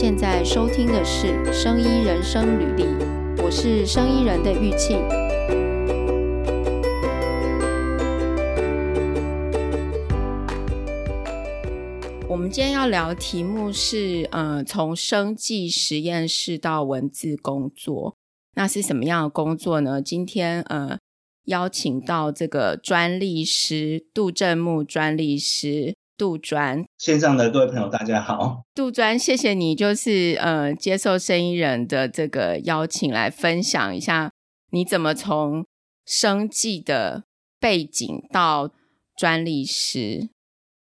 现在收听的是《生医人生履历》，我是生医人的玉庆。我们今天要聊的题目是，呃，从生技实验室到文字工作，那是什么样的工作呢？今天，呃，邀请到这个专利师杜正木专利师。杜专线上的各位朋友，大家好。杜专，谢谢你，就是呃，接受生医人的这个邀请，来分享一下你怎么从生计的背景到专利师。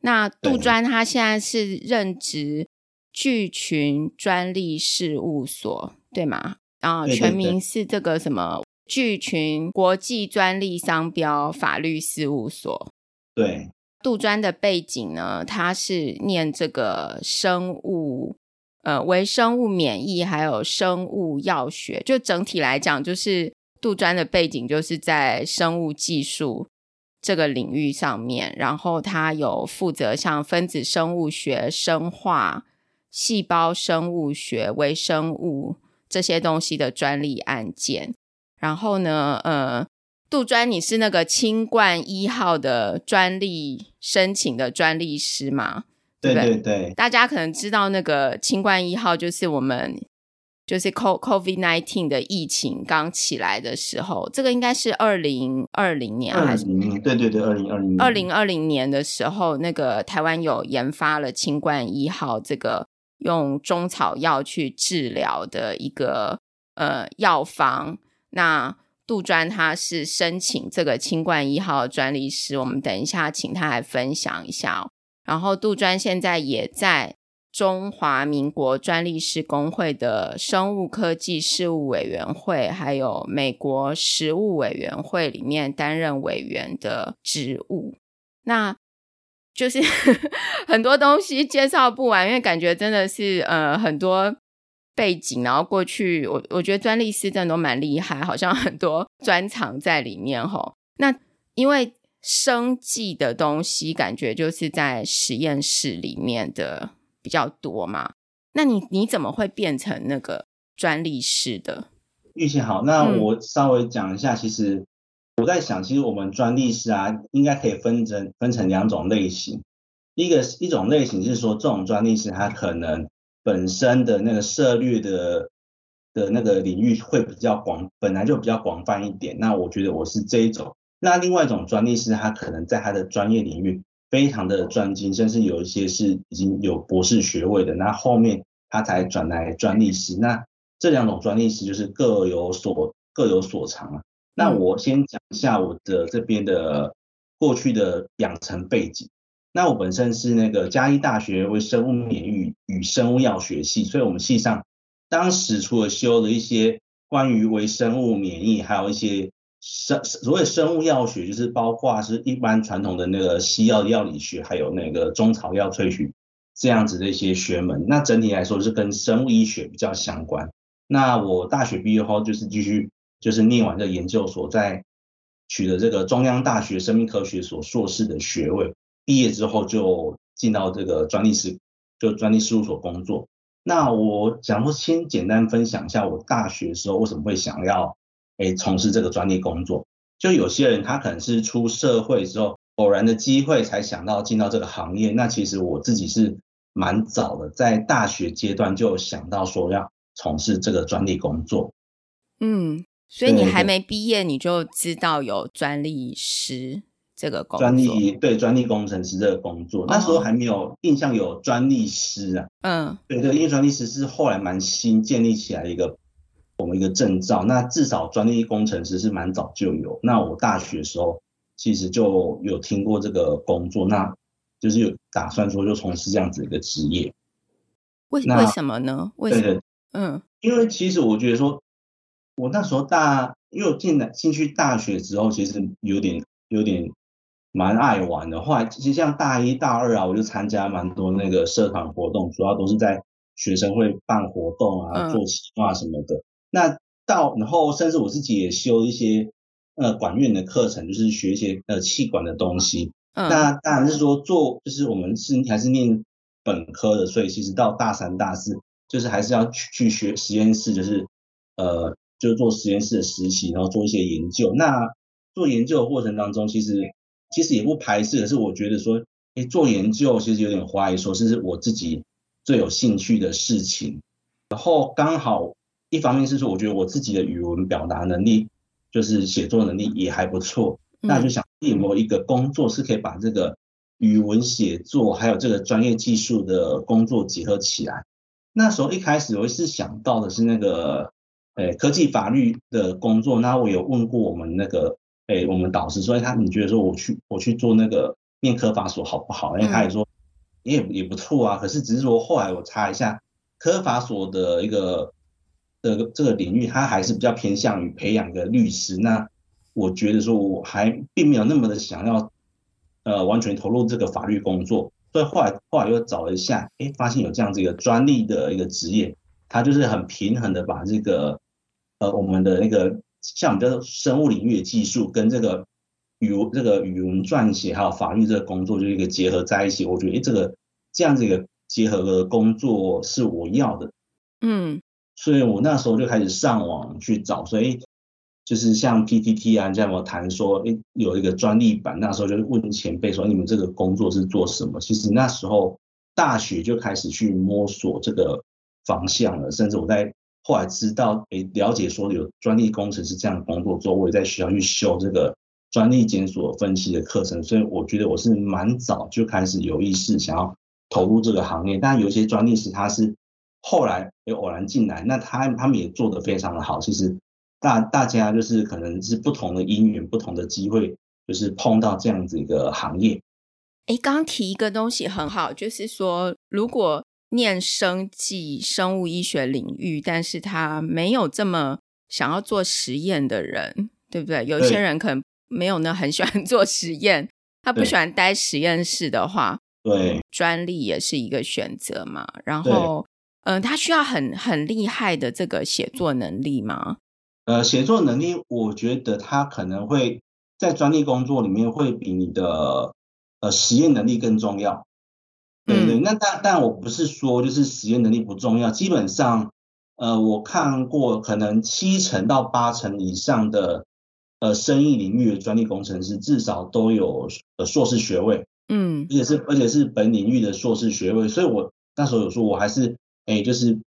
那杜专他现在是任职聚群专利事务所，对吗？啊，全名是这个什么聚群国际专利商标法律事务所。对。杜专的背景呢，他是念这个生物，呃，微生物免疫还有生物药学，就整体来讲，就是杜专的背景就是在生物技术这个领域上面，然后他有负责像分子生物学、生化、细胞生物学、微生物这些东西的专利案件，然后呢，呃。杜专，你是那个清冠一号的专利申请的专利师吗？对对对，大家可能知道那个清冠一号就是我们就是 COVID nineteen 的疫情刚起来的时候，这个应该是二零二零年还是？对对对，二零二零二零二零年的时候，那个台湾有研发了清冠一号这个用中草药去治疗的一个呃药方，那。杜专他是申请这个清冠一号专利师，我们等一下请他来分享一下哦。然后杜专现在也在中华民国专利师工会的生物科技事务委员会，还有美国食物委员会里面担任委员的职务。那就是 很多东西介绍不完，因为感觉真的是呃很多。背景，然后过去，我我觉得专利师真的都蛮厉害，好像很多专长在里面吼。那因为生技的东西，感觉就是在实验室里面的比较多嘛。那你你怎么会变成那个专利师的？玉庆好，那我稍微讲一下。嗯、其实我在想，其实我们专利师啊，应该可以分成分成两种类型。一个一种类型是说，这种专利师他可能。本身的那个涉猎的的那个领域会比较广，本来就比较广泛一点。那我觉得我是这一种。那另外一种专利师，他可能在他的专业领域非常的专精，甚至有一些是已经有博士学位的。那后面他才转来专利师。那这两种专利师就是各有所各有所长啊。那我先讲一下我的这边的过去的养成背景。那我本身是那个嘉义大学微生物免疫与生物药学系，所以我们系上当时除了修了一些关于微生物免疫，还有一些生所谓生物药学，就是包括是一般传统的那个西药药理学，还有那个中草药萃取这样子的一些学门。那整体来说是跟生物医学比较相关。那我大学毕业后就是继续就是念完这研究所，在取得这个中央大学生命科学所硕士的学位。毕业之后就进到这个专利师，就专利事务所工作。那我想说，先简单分享一下我大学的时候为什么会想要诶从事这个专利工作。就有些人他可能是出社会之后偶然的机会才想到进到这个行业。那其实我自己是蛮早的，在大学阶段就想到说要从事这个专利工作。嗯，所以你还没毕业你就知道有专利师。这个工作专利对专利工程师这个工作，那时候还没有印象有专利师啊。嗯，对对，因为专利师是后来蛮新建立起来的一个我们一个证照。那至少专利工程师是蛮早就有。那我大学的时候其实就有听过这个工作，那就是有打算说就从事这样子一个职业。为为什么呢？为什么？对对，嗯，因为其实我觉得说，我那时候大，因为我进来进去大学之后，其实有点有点。蛮爱玩的，后来其实像大一、大二啊，我就参加蛮多那个社团活动，主要都是在学生会办活动啊、做企划什么的。嗯、那到然后，甚至我自己也修一些呃管院的课程，就是学一些呃气管的东西。嗯、那当然是说做，就是我们是还是念本科的，所以其实到大三、大四，就是还是要去去学实验室，就是呃，就是做实验室的实习，然后做一些研究。那做研究的过程当中，其实其实也不排斥，可是我觉得说，哎，做研究其实有点怀疑说，是不是我自己最有兴趣的事情。然后刚好一方面是说，我觉得我自己的语文表达能力，就是写作能力也还不错，那就想有没有一个工作是可以把这个语文写作还有这个专业技术的工作结合起来。那时候一开始我是想到的是那个，诶，科技法律的工作。那我有问过我们那个，诶，我们导师所以，他你觉得说我去我去做那个念科法所好不好？因为他也说也也不错啊。可是只是说后来我查一下科法所的一个的这个领域，它还是比较偏向于培养一个律师。那我觉得说我还并没有那么的想要，呃，完全投入这个法律工作。所以后来后来又找了一下，哎，发现有这样子一个专利的一个职业，它就是很平衡的把这个呃我们的那个像我们叫生物领域的技术跟这个语文这个语文撰写还有法律这个工作就一个结合在一起。我觉得哎，这个这样子一个结合的工作是我要的，嗯，所以我那时候就开始上网去找，所以。就是像 PTT 啊，这样我谈说，诶，有一个专利版，那时候就问前辈说，你们这个工作是做什么？其实那时候大学就开始去摸索这个方向了，甚至我在后来知道，诶，了解说有专利工程师这样的工作之后，我也在学校去修这个专利检索分析的课程，所以我觉得我是蛮早就开始有意识想要投入这个行业。但有些专利师他是后来又偶然进来，那他他们也做得非常的好，其实。大大家就是可能是不同的因缘，不同的机会，就是碰到这样子一个行业。哎，刚刚提一个东西很好，就是说，如果念生技、生物医学领域，但是他没有这么想要做实验的人，对不对？有些人可能没有呢，很喜欢 做实验，他不喜欢待实验室的话，对，专利也是一个选择嘛。然后，嗯、呃，他需要很很厉害的这个写作能力吗？呃，写作能力，我觉得他可能会在专利工作里面会比你的呃实验能力更重要。对对，那但但我不是说就是实验能力不重要，基本上呃我看过可能七成到八成以上的呃生意领域的专利工程师至少都有呃硕士学位，嗯，而且是而且是本领域的硕士学位，所以我那时候有说我还是哎就是。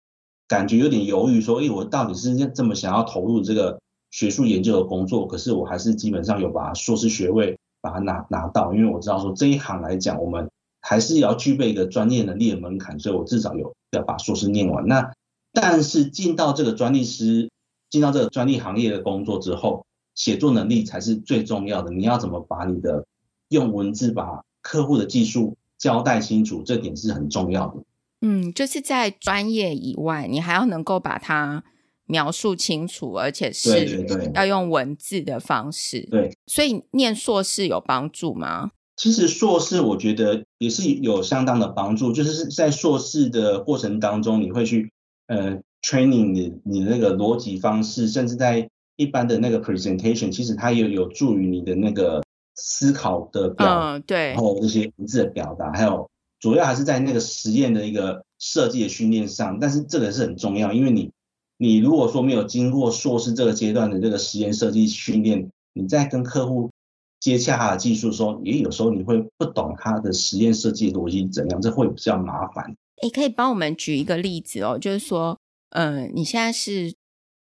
感觉有点犹豫，说：“哎，我到底是这么想要投入这个学术研究的工作？可是我还是基本上有把硕士学位把它拿拿到，因为我知道说这一行来讲，我们还是要具备一个专业能力的门槛，所以我至少有要把硕士念完。那但是进到这个专利师，进到这个专利行业的工作之后，写作能力才是最重要的。你要怎么把你的用文字把客户的技术交代清楚，这点是很重要的。”嗯，就是在专业以外，你还要能够把它描述清楚，而且是要用文字的方式。对，对，对，所以念硕士有帮助吗？其实硕士我觉得也是有相当的帮助，就是在硕士的过程当中，你会去呃 training 你你的那个逻辑方式，甚至在一般的那个 presentation，其实它也有助于你的那个思考的表对，然后这些文字的表达，还有。主要还是在那个实验的一个设计的训练上，但是这个是很重要，因为你你如果说没有经过硕士这个阶段的这个实验设计训练，你在跟客户接洽他的技术的时候，也有时候你会不懂他的实验设计逻辑怎样，这会比较麻烦。你可以帮我们举一个例子哦，就是说，嗯、呃，你现在是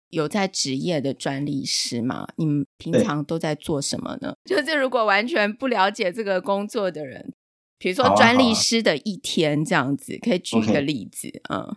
有在职业的专利师吗？你们平常都在做什么呢？就是如果完全不了解这个工作的人。比如说专利师的一天这样子，可以举一个例子，嗯。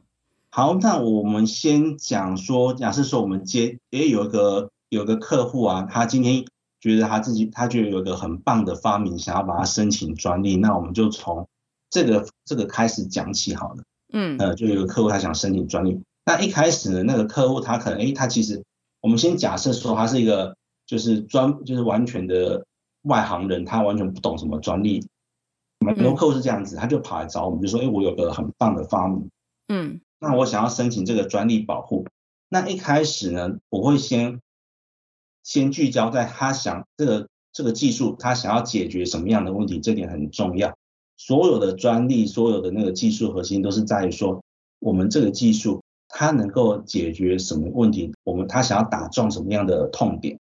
好，那我们先讲说，假设说我们接，也，有一个有一个客户啊，他今天觉得他自己，他觉得有一个很棒的发明，想要把它申请专利，那我们就从这个这个开始讲起好了。嗯，呃，就有一个客户他想申请专利，那一开始呢，那个客户他可能，诶，他其实我们先假设说他是一个就是专就是完全的外行人，他完全不懂什么专利。很多客户是这样子，他就跑来找我们，就说：“哎，我有个很棒的发明，嗯，那我想要申请这个专利保护。那一开始呢，我会先先聚焦在他想这个这个技术，他想要解决什么样的问题，这点很重要。所有的专利，所有的那个技术核心都是在于说，我们这个技术它能够解决什么问题，我们他想要打中什么样的痛点。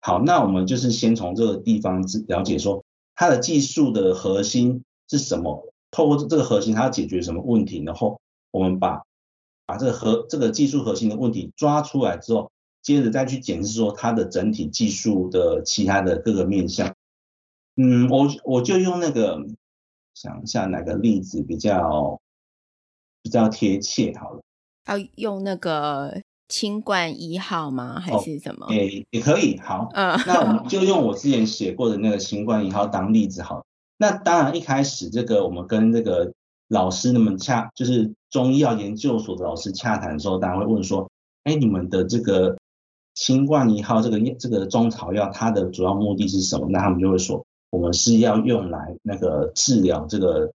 好，那我们就是先从这个地方了解说，它的技术的核心是什么？透过这个核心，它要解决什么问题？然后我们把把这个核这个技术核心的问题抓出来之后，接着再去检视说它的整体技术的其他的各个面向。嗯，我我就用那个想一下哪个例子比较比较贴切好了。要用那个。清冠一号吗？还是什么？也、哦，也可以。好，嗯，那我们就用我之前写过的那个清冠一号当例子好了。那当然，一开始这个我们跟这个老师那么洽，就是中医药研究所的老师洽谈的时候，当然会问说：哎，你们的这个清冠一号这个这个中草药，它的主要目的是什么？那他们就会说，我们是要用来那个治疗这个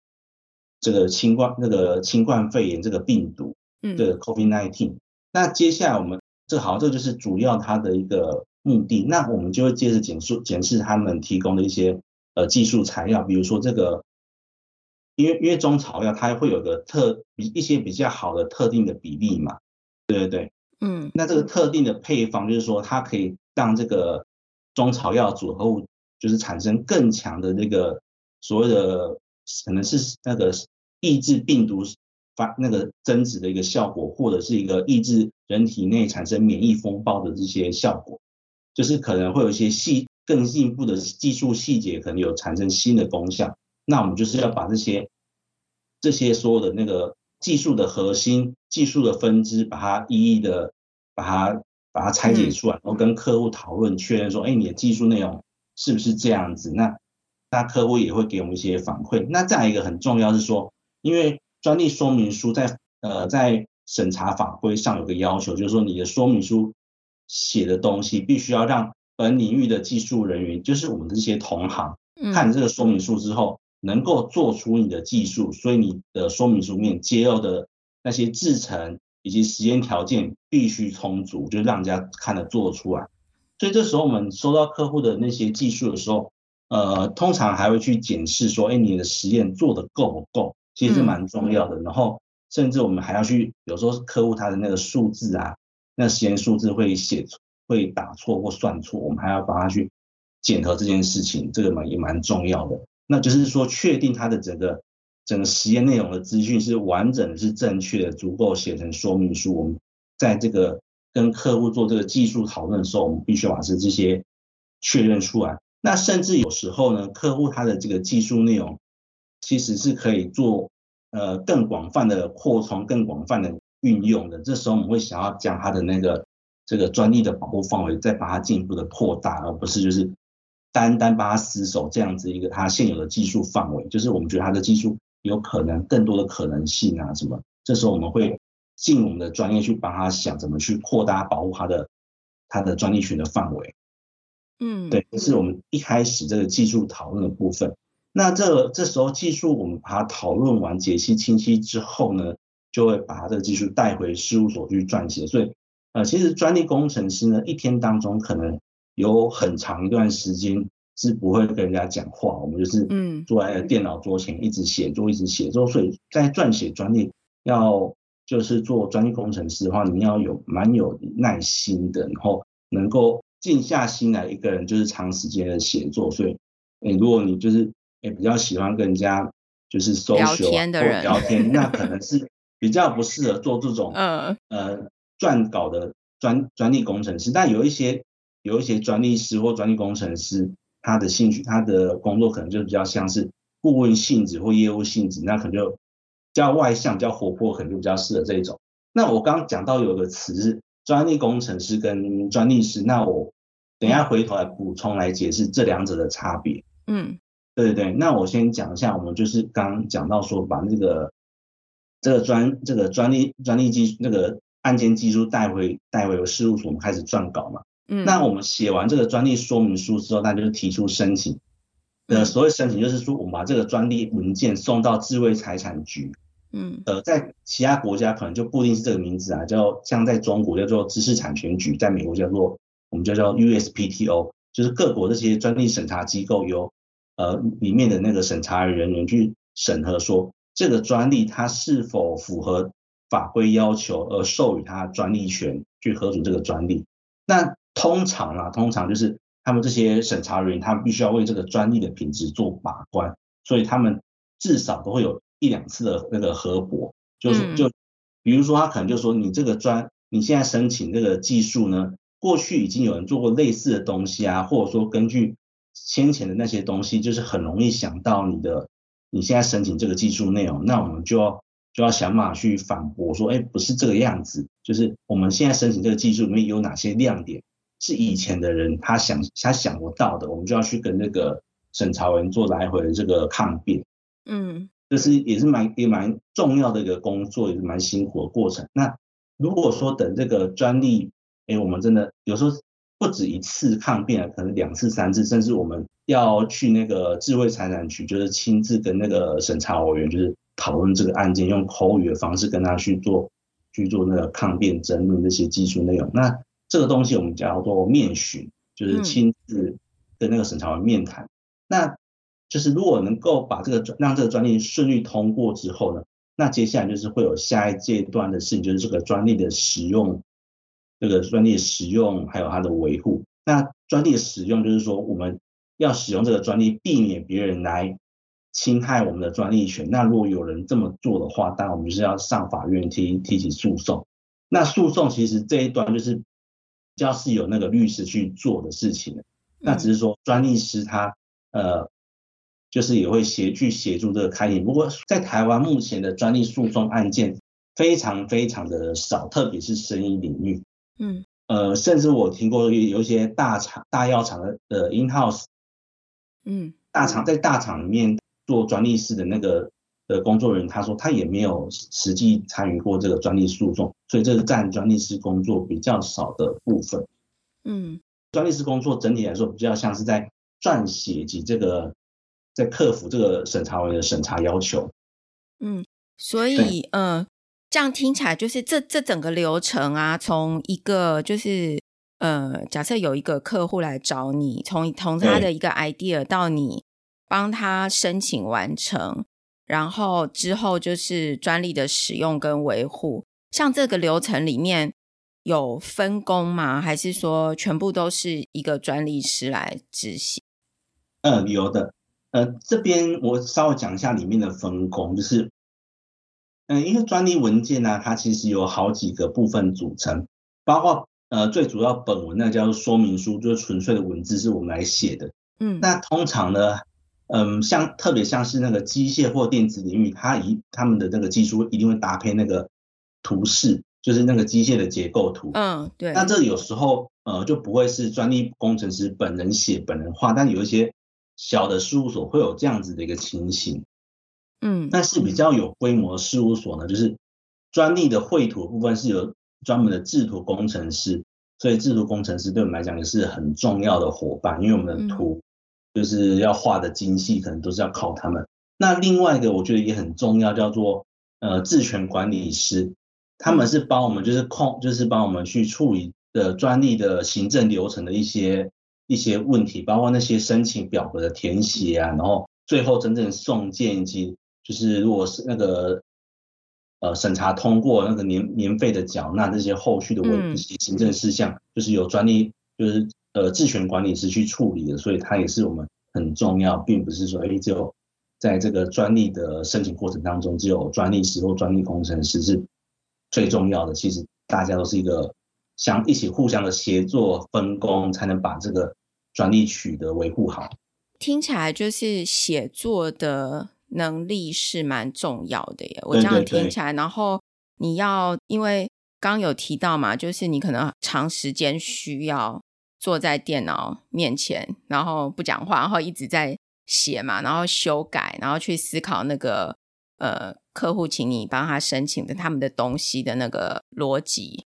这个新冠那个新冠肺炎这个病毒，嗯，这个 COVID nineteen。那接下来我们这好，这就是主要它的一个目的。那我们就会接着检视检视他们提供的一些呃技术材料，比如说这个，因为因为中草药它会有个特比一些比较好的特定的比例嘛，对对对，嗯，那这个特定的配方就是说它可以让这个中草药组合物就是产生更强的那个所谓的可能是那个抑制病毒。发那个增殖的一个效果，或者是一个抑制人体内产生免疫风暴的这些效果，就是可能会有一些细更进一步的技术细节，可能有产生新的功效。那我们就是要把这些这些所有的那个技术的核心、技术的分支，把它一一的把它把它拆解出来，然后跟客户讨论确认说，哎，你的技术内容是不是这样子？那那客户也会给我们一些反馈。那再一个很重要是说，因为专利说明书在呃在审查法规上有个要求，就是说你的说明书写的东西必须要让本领域的技术人员，就是我们这些同行，看这个说明书之后能够做出你的技术，所以你的说明书面揭露的那些制成以及实验条件必须充足，就让人家看得做出来。所以这时候我们收到客户的那些技术的时候，呃，通常还会去检视说，哎，你的实验做得够不够？其实是蛮重要的，然后甚至我们还要去，有时候客户他的那个数字啊，那实验数字会写错、会打错或算错，我们还要帮他去检核这件事情，这个嘛也蛮重要的。那就是说，确定它的整个整个实验内容的资讯是完整、是正确的、足够写成说明书。我们在这个跟客户做这个技术讨论的时候，我们必须要把这这些确认出来。那甚至有时候呢，客户他的这个技术内容。其实是可以做呃更广泛的扩充、更广泛的运用的。这时候我们会想要将它的那个这个专利的保护范围再把它进一步的扩大，而不是就是单单把它死守这样子一个他现有的技术范围。就是我们觉得他的技术有可能更多的可能性啊什么，这时候我们会尽我们的专业去帮他想怎么去扩大保护他的他的专利权的范围。嗯，对，这是我们一开始这个技术讨论的部分。那这这时候技术我们把它讨论完、解析清晰之后呢，就会把这个技术带回事务所去撰写。所以，呃，其实专利工程师呢，一天当中可能有很长一段时间是不会跟人家讲话，我们就是嗯坐在电脑桌前一直写作、一直写作。所以在撰写专利，要就是做专利工程师的话，你要有蛮有耐心的，然后能够静下心来，一个人就是长时间的写作。所以，诶，如果你就是也比较喜欢跟人家就是 social 聊天的人聊天，那可能是比较不适合做这种 呃撰稿的专专利工程师。但有一些有一些专利师或专利工程师，他的兴趣他的工作可能就比较像是顾问性质或业务性质，那可能就比较外向、比较活泼，可能就比较适合这一种。那我刚刚讲到有个词是专利工程师跟专利师，那我等一下回头来补充来解释这两者的差别。嗯。对对对，那我先讲一下，我们就是刚讲到说，把那个这个专这个专利专利技那个案件技术带回带回事务所，我们开始撰稿嘛。嗯。那我们写完这个专利说明书之后，那就是提出申请。呃，所谓申请就是说，我们把这个专利文件送到智慧财产局。嗯。呃，在其他国家可能就不一定是这个名字啊，叫像在中国叫做知识产权局，在美国叫做我们叫做 USPTO，就是各国这些专利审查机构由。呃，里面的那个审查人员去审核说，这个专利它是否符合法规要求而授予它专利权去核准这个专利。那通常啊，通常就是他们这些审查人员，他们必须要为这个专利的品质做把关，所以他们至少都会有一两次的那个核驳，就是就比如说他可能就说你这个专，你现在申请这个技术呢，过去已经有人做过类似的东西啊，或者说根据先前的那些东西，就是很容易想到你的你现在申请这个技术内容，那我们就要就要想办法去反驳说，哎，不是这个样子，就是我们现在申请这个技术里面有哪些亮点，是以前的人他想他想不到的，我们就要去跟那个审查员做来回的这个抗辩，嗯，这是也是蛮也蛮重要的一个工作，也是蛮辛苦的过程。那如果说等这个专利，哎，我们真的有时候不止一次抗辩，可能两次、三次，甚至我们要去那个智慧财产局，就是亲自跟那个审查委员，就是讨论这个案件，用口语的方式跟他去做去做那个抗辩争论这些技术内容。那这个东西我们叫做面询，就是亲自跟那个审查员面谈。嗯、那就是如果能够把这个专让这个专利顺利通过之后呢，那接下来就是会有下一阶段的事情，就是这个专利的使用，这个专利的使用还有它的维护。那专利的使用就是说我们要使用这个专利，避免别人来侵害我们的专利权。那如果有人这么做的话，当然我们就是要上法院提提起诉讼。那诉讼其实这一段就是比较是有那个律师去做的事情。那只是说专利师他呃。就是也会协去协助这个开庭，不过在台湾目前的专利诉讼案件非常非常的少，特别是生意领域，嗯，呃，甚至我听过有一些大厂、大药厂的呃 in house，嗯，大厂在大厂里面做专利师的那个的工作人员，他说他也没有实际参与过这个专利诉讼，所以这是占专利师工作比较少的部分。嗯，专利师工作整体来说比较像是在撰写及这个。在克服这个审查员的审查要求，嗯，所以呃，这样听起来就是这这整个流程啊，从一个就是呃，假设有一个客户来找你，从从他的一个 idea 到你帮他申请完成，然后之后就是专利的使用跟维护，像这个流程里面有分工吗？还是说全部都是一个专利师来执行？嗯，有的。呃，这边我稍微讲一下里面的分工，就是，嗯、呃，因为专利文件呢、啊，它其实有好几个部分组成，包括呃最主要本文那叫做说明书，就是纯粹的文字是我们来写的，嗯，那通常呢，嗯、呃，像特别像是那个机械或电子领域，它一他们的那个技术一定会搭配那个图示，就是那个机械的结构图，嗯，对，那这有时候呃就不会是专利工程师本人写本人画，但有一些。小的事务所会有这样子的一个情形，嗯，但是比较有规模的事务所呢，就是专利的绘图部分是由专门的制图工程师，所以制图工程师对我们来讲也是很重要的伙伴，因为我们的图就是要画的精细，可能都是要靠他们。那另外一个我觉得也很重要，叫做呃智权管理师，他们是帮我们就是控，就是帮我们去处理的专利的行政流程的一些。一些问题，包括那些申请表格的填写啊，然后最后真正送件以及就是如果是那个呃审查通过那个年年费的缴纳这些后续的问题行政事项，就是有专利就是呃智权管理师去处理的，所以它也是我们很重要，并不是说哎只有在这个专利的申请过程当中只有专利师或专利工程师是最重要的，其实大家都是一个。想一起互相的协作分工，才能把这个专利取得维护好。听起来就是写作的能力是蛮重要的耶。我这样听起来，然后你要因为刚有提到嘛，就是你可能长时间需要坐在电脑面前，然后不讲话，然后一直在写嘛，然后修改，然后去思考那个呃客户请你帮他申请的他们的东西的那个逻辑。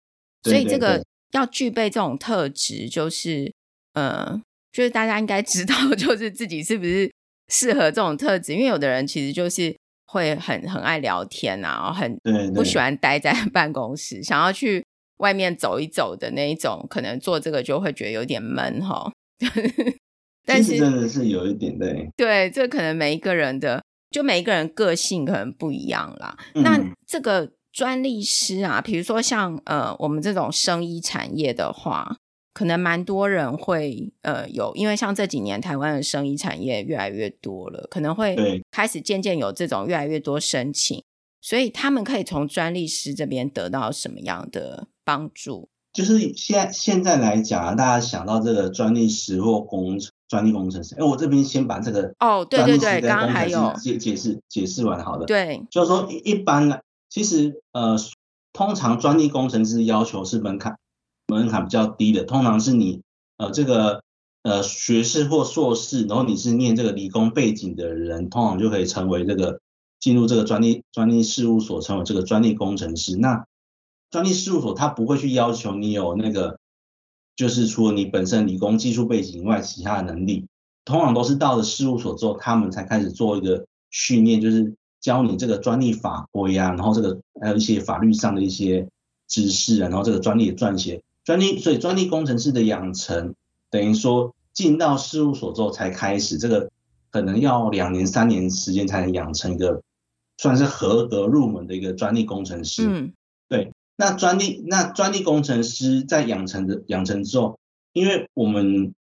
所以这个要具备这种特质，就是，呃，就是大家应该知道，就是自己是不是适合这种特质。因为有的人其实就是会很很爱聊天啊，然后很不喜欢待在办公室，想要去外面走一走的那一种，可能做这个就会觉得有点闷哈。但是真的是有一点对，对，这可能每一个人的，就每一个人个性可能不一样啦。嗯、那这个。专利师啊，比如说像呃我们这种生医产业的话，可能蛮多人会呃有，因为像这几年台湾的生医产业越来越多了，可能会开始渐渐有这种越来越多申请，所以他们可以从专利师这边得到什么样的帮助？就是现在现在来讲啊，大家想到这个专利师或工程。专利工程师，哎，我这边先把这个哦，对对对，刚刚还有解解释解释完，好的，对，就是说一一般呢，其实呃，通常专利工程师要求是门槛门槛比较低的，通常是你呃这个呃学士或硕士，然后你是念这个理工背景的人，通常就可以成为这个进入这个专利专利事务所，成为这个专利工程师。那专利事务所他不会去要求你有那个。就是除了你本身理工技术背景以外，其他的能力，通常都是到了事务所之后，他们才开始做一个训练，就是教你这个专利法规啊，然后这个还有一些法律上的一些知识啊，然后这个专利的撰写，专利，所以专利工程师的养成，等于说进到事务所之后才开始，这个可能要两年三年时间才能养成一个算是合格入门的一个专利工程师。嗯，那专利，那专利工程师在养成的养成之后，因为我们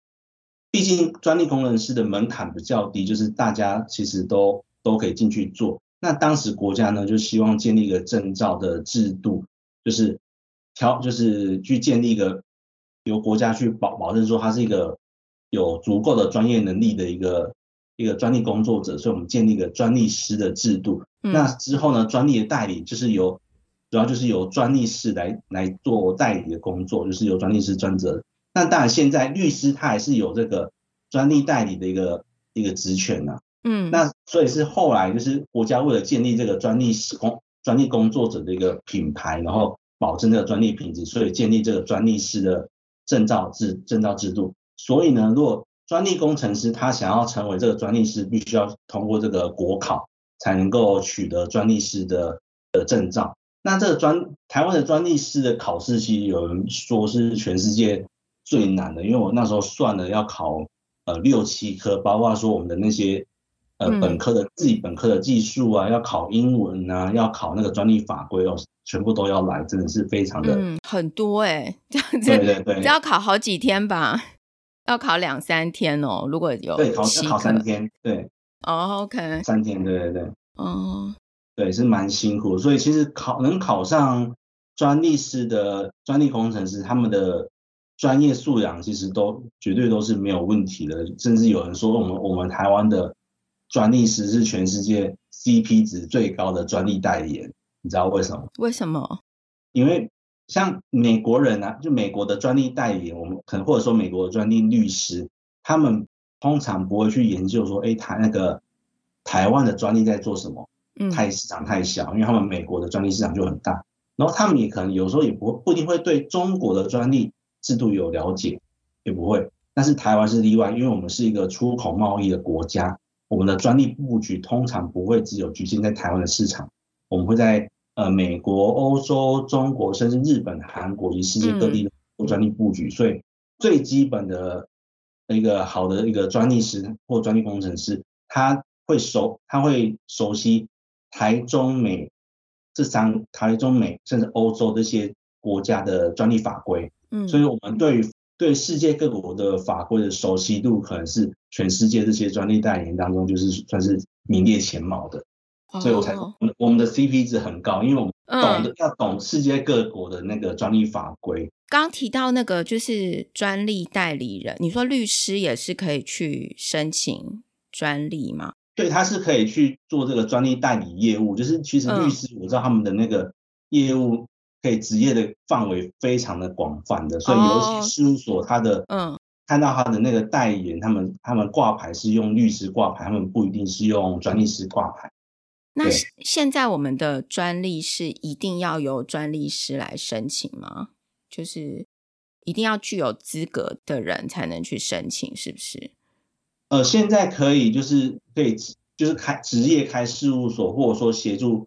毕竟专利工程师的门槛比较低，就是大家其实都都可以进去做。那当时国家呢，就希望建立一个证照的制度，就是调，就是去建立一个由国家去保保证说他是一个有足够的专业能力的一个一个专利工作者，所以我们建立一个专利师的制度。嗯。那之后呢，专利的代理就是由主要就是由专利师来来做代理的工作，就是由专利师专责。那当然，现在律师他还是有这个专利代理的一个一个职权呐。嗯，那所以是后来就是国家为了建立这个专利师工专利工作者的一个品牌，然后保证这个专利品质，所以建立这个专利师的证照制证照制度。所以呢，如果专利工程师他想要成为这个专利师，必须要通过这个国考，才能够取得专利师的的证照。那这个专台湾的专利师的考试，其实有人说是全世界最难的，因为我那时候算了要考呃六七科，包括说我们的那些呃本科的自己本科的技术啊，要考英文啊，要考那个专利法规哦，全部都要来，真的是非常的、嗯、很多哎、欸，这样 子对对对，要考好几天吧，要考两三天哦，如果有对考考三天对哦、oh,，OK 三天对对对哦。Oh. 对，是蛮辛苦，所以其实考能考上专利师的专利工程师，他们的专业素养其实都绝对都是没有问题的。甚至有人说，我们我们台湾的专利师是全世界 CP 值最高的专利代理人，你知道为什么？为什么？因为像美国人啊，就美国的专利代理人，我们可能或者说美国的专利律师，他们通常不会去研究说，哎，他那个台湾的专利在做什么。太市场太小，因为他们美国的专利市场就很大，然后他们也可能有时候也不不一定会对中国的专利制度有了解，也不会。但是台湾是例外，因为我们是一个出口贸易的国家，我们的专利布局通常不会只有局限在台湾的市场，我们会在呃美国、欧洲、中国，甚至日本、韩国及世界各地做专利布局。所以最基本的一个好的一个专利师或专利工程师，他会熟，他会熟悉。台中美这三台中美甚至欧洲这些国家的专利法规，嗯，所以我们对于对世界各国的法规的熟悉度，可能是全世界这些专利代理人当中就是算是名列前茅的，哦、所以我才我们我们的 CP 值很高，因为我们懂得、嗯、要懂世界各国的那个专利法规。刚提到那个就是专利代理人，你说律师也是可以去申请专利吗？对，他是可以去做这个专利代理业务，就是其实律师我知道他们的那个业务可以职业的范围非常的广泛的，所以尤其事务所他的嗯，看到他的那个代言人，他们他们挂牌是用律师挂牌，他们不一定是用专利师挂牌。那现在我们的专利是一定要由专利师来申请吗？就是一定要具有资格的人才能去申请，是不是？呃，现在可以就是可以就是开职业开事务所，或者说协助，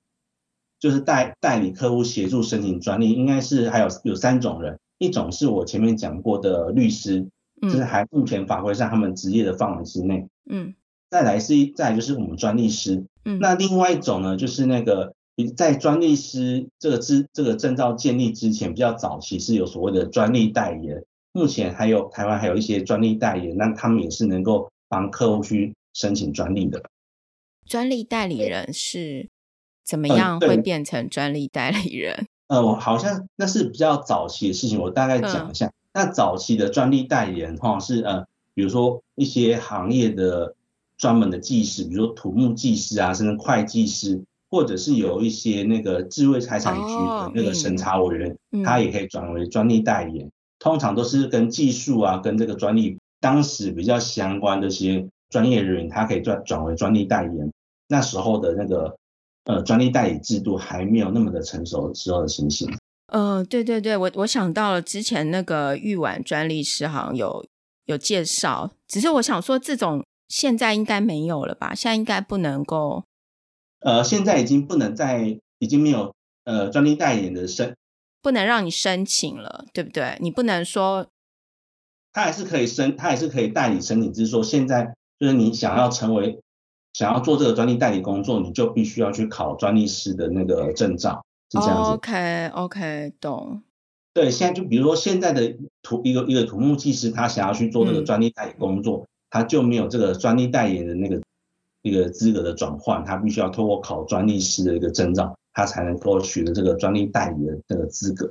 就是代代理客户协助申请专利，应该是还有有三种人，一种是我前面讲过的律师，就是还目前法规上他们职业的范围之内，嗯，再来是再来就是我们专利师，嗯，那另外一种呢，就是那个在专利师这个资这个证照建立之前，比较早期是有所谓的专利代言。目前还有台湾还有一些专利代言，那他们也是能够帮客户去申请专利的。专利代理人是怎么样会变成专利代理人？呃，我好像那是比较早期的事情，我大概讲一下。嗯、那早期的专利代理人哈是呃，比如说一些行业的专门的技师，比如说土木技师啊，甚至会计师。或者是有一些那个智慧财产局的那个审查委员，哦、他也可以转为专利代言。嗯、通常都是跟技术啊，跟这个专利当时比较相关的一些专业人员，他可以转转为专利代言。那时候的那个呃专利代理制度还没有那么的成熟的时候的情形。呃，对对对，我我想到了之前那个玉婉专利师好像有有介绍，只是我想说这种现在应该没有了吧？现在应该不能够。呃，现在已经不能再，已经没有呃专利代言的申，不能让你申请了，对不对？你不能说，他还是可以申，他还是可以代理申请，只是说现在就是你想要成为，想要做这个专利代理工作，你就必须要去考专利师的那个证照，是这样子。OK OK，懂。对，现在就比如说现在的土一个一个土木技师，他想要去做这个专利代理工作，嗯、他就没有这个专利代言的那个。一个资格的转换，他必须要通过考专利师的一个证照，他才能够取得这个专利代理的这个资格。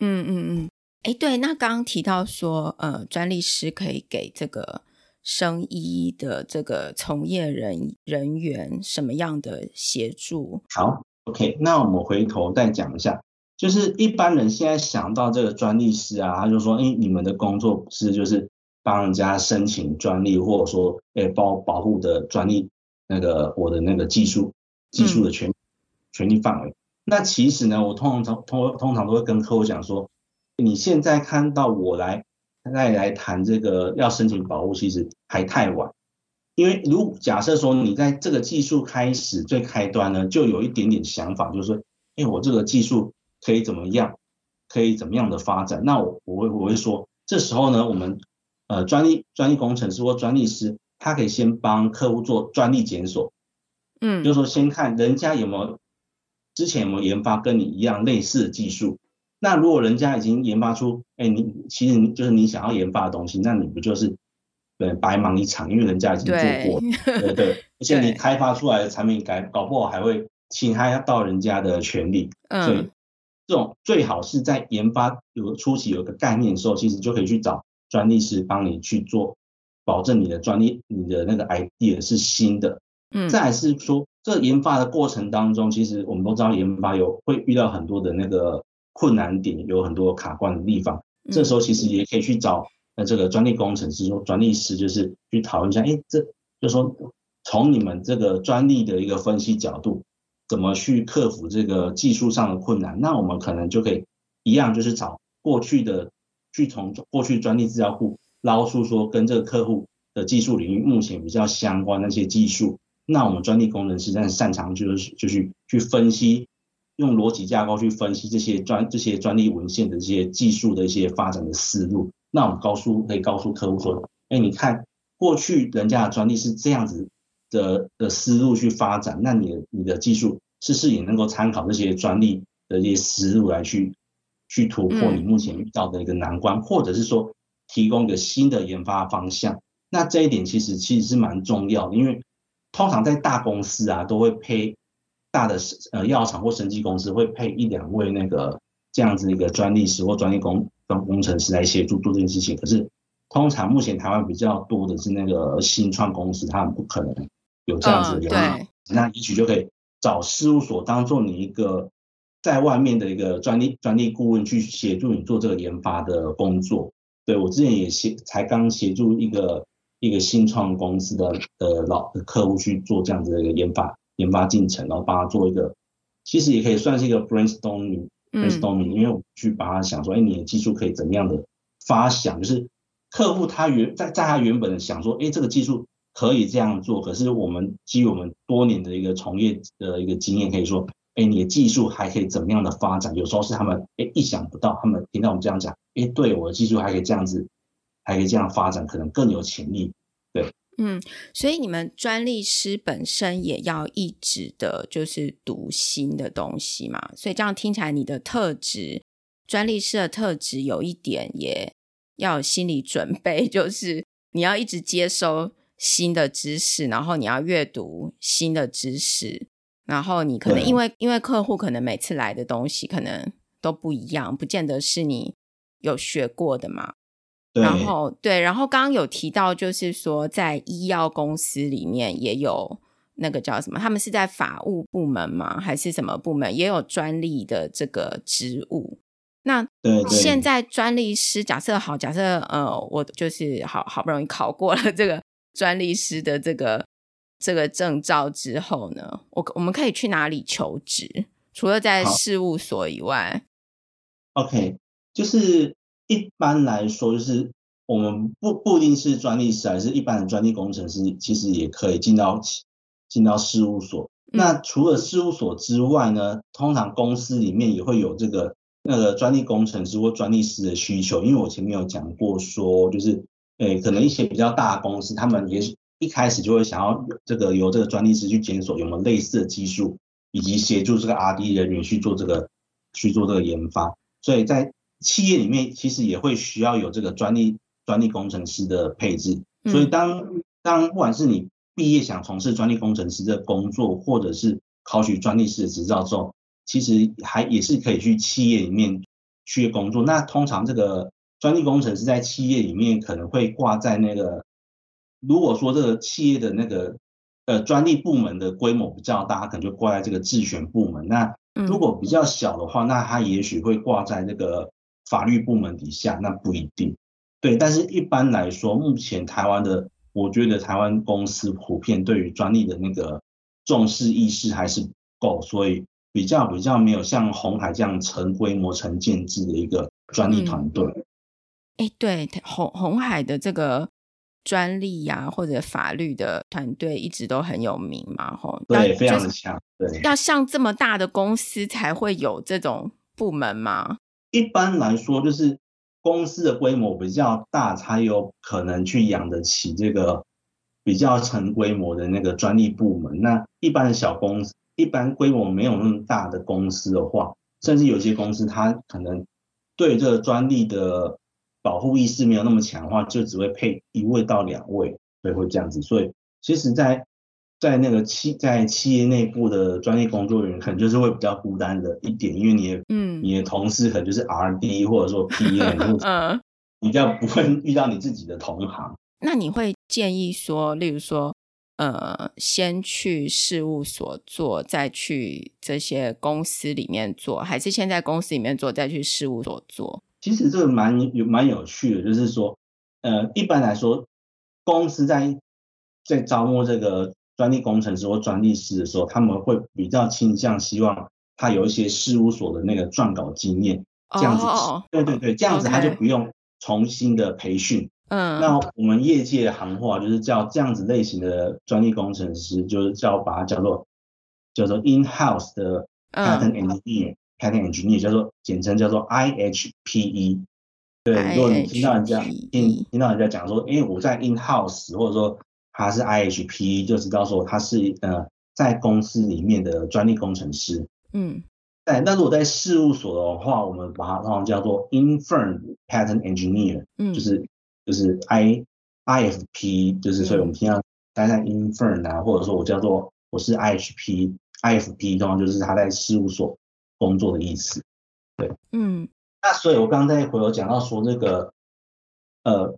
嗯嗯嗯，哎，对，那刚刚提到说，呃，专利师可以给这个生医的这个从业人人员什么样的协助？好，OK，那我们回头再讲一下，就是一般人现在想到这个专利师啊，他就说，哎，你们的工作是就是帮人家申请专利，或者说，哎，保保护的专利。那个我的那个技术技术的权、嗯、权利范围，那其实呢，我通常通通常都会跟客户讲说，你现在看到我来再来谈这个要申请保护，其实还太晚，因为如假设说你在这个技术开始最开端呢，就有一点点想法，就是说，哎，我这个技术可以怎么样，可以怎么样的发展，那我我会我会说，这时候呢，我们呃专利专利工程师或专利师。他可以先帮客户做专利检索，嗯，就是说先看人家有没有之前有没有研发跟你一样类似的技术。那如果人家已经研发出，哎，你其实就是你想要研发的东西，那你不就是对白忙一场？因为人家已经做过，对对，对。而且你开发出来的产品改搞不好还会侵害到人家的权利，嗯，所以这种最好是在研发有初期有个概念的时候，其实就可以去找专利师帮你去做。保证你的专利，你的那个 idea 是新的。嗯，再来是说，这研发的过程当中，其实我们都知道研发有会遇到很多的那个困难点，有很多卡关的地方。这时候其实也可以去找那这个专利工程师，说专利师就是去讨论一下，哎，这就是说从你们这个专利的一个分析角度，怎么去克服这个技术上的困难？那我们可能就可以一样，就是找过去的，去从过去专利资料库。捞出说跟这个客户的技术领域目前比较相关的那些技术，那我们专利工程师真的擅长就是就去去分析，用逻辑架构去分析这些专这些专利文献的这些技术的一些发展的思路。那我们告诉可以告诉客户说，哎，你看过去人家的专利是这样子的的思路去发展，那你的你的技术是不是也能够参考这些专利的一些思路来去去突破你目前遇到的一个难关，或者是说。提供一个新的研发方向，那这一点其实其实是蛮重要的，因为通常在大公司啊，都会配大的呃药厂或生技公司会配一两位那个这样子一个专利师或专利工工程师来协助做这件事情。可是通常目前台湾比较多的是那个新创公司，他们不可能有这样子的人，嗯、那也许就可以找事务所当做你一个在外面的一个专利专利顾问去协助你做这个研发的工作。对，我之前也协才刚协助一个一个新创公司的呃老的客户去做这样子的一个研发研发进程，然后帮他做一个，其实也可以算是一个 brainstorming brainstorming，因为我去帮他想说，哎，你的技术可以怎么样的发想，就是客户他原在在他原本的想说，哎，这个技术可以这样做，可是我们基于我们多年的一个从业的一个经验，可以说。哎，你的技术还可以怎么样的发展？有时候是他们哎意想不到，他们听到我们这样讲，哎，对，我的技术还可以这样子，还可以这样发展，可能更有潜力。对，嗯，所以你们专利师本身也要一直的，就是读新的东西嘛。所以这样听起来，你的特质，专利师的特质有一点也要有心理准备，就是你要一直接收新的知识，然后你要阅读新的知识，然后你可能因为因为客户可能每次来的东西可能都不一样，不见得是你有学过的嘛。然后对，然后刚刚有提到，就是说在医药公司里面也有那个叫什么？他们是在法务部门吗？还是什么部门？也有专利的这个职务。那现在专利师，假设好，假设呃，我就是好好不容易考过了这个专利师的这个这个证照之后呢，我我们可以去哪里求职？除了在事务所以外，OK，就是。一般来说，就是我们不不一定是专利师，还是一般的专利工程师，其实也可以进到进到事务所。那除了事务所之外呢，通常公司里面也会有这个那个专利工程师或专利师的需求。因为我前面有讲过说，就是诶，可能一些比较大的公司，他们也一开始就会想要这个由这个专利师去检索有没有类似的技术，以及协助这个 R&D 人员去做这个去做这个研发。所以在企业里面其实也会需要有这个专利专利工程师的配置，所以当当不管是你毕业想从事专利工程师的工作，或者是考取专利师的执照之后，其实还也是可以去企业里面去工作。那通常这个专利工程师在企业里面可能会挂在那个，如果说这个企业的那个呃专利部门的规模比较大，可能就挂在这个自选部门。那如果比较小的话，那他也许会挂在那个。法律部门底下，那不一定，对，但是一般来说，目前台湾的，我觉得台湾公司普遍对于专利的那个重视意识还是不够，所以比较比较没有像红海这样成规模、成建制的一个专利团队。哎、嗯，对，红红海的这个专利呀、啊、或者法律的团队一直都很有名嘛，吼，对，非常的强，对，要像这么大的公司才会有这种部门吗？一般来说，就是公司的规模比较大，才有可能去养得起这个比较成规模的那个专利部门。那一般的小公司，一般规模没有那么大的公司的话，甚至有些公司它可能对这个专利的保护意识没有那么强的话，就只会配一位到两位，所以会这样子。所以其实，在在那个企在企业内部的专业工作人员，可能就是会比较孤单的一点，因为你的嗯，你的同事可能就是 R&D 或者说 PM，嗯，比较不会遇到你自己的同行。那你会建议说，例如说，呃，先去事务所做，再去这些公司里面做，还是先在公司里面做，再去事务所做？其实这个蛮有蛮有趣的，就是说，呃，一般来说，公司在在招募这个。专利工程师或专利师的时候，他们会比较倾向希望他有一些事务所的那个撰稿经验，这样子，oh, 对对对，这样子他就不用重新的培训。嗯.那我们业界的行话就是叫这样子类型的专利工程师，就是叫把它叫做叫做 in-house 的 patent engineer，patent、uh, engineer 叫做简称叫做 IHPE。对，如果你听到人家听听到人家讲说，哎，我在 in-house 或者说。他是 IHP，就知道说他是呃在公司里面的专利工程师。嗯，但那如果在事务所的话，我们把它通常叫做 in-firm patent engineer，嗯，就是就是 I IFP，就是所以我们平常待在 in-firm 啊，或者说我叫做我是 IHP，IFP 通常就是他在事务所工作的意思。对，嗯，那所以我刚刚在回头讲到说这个呃。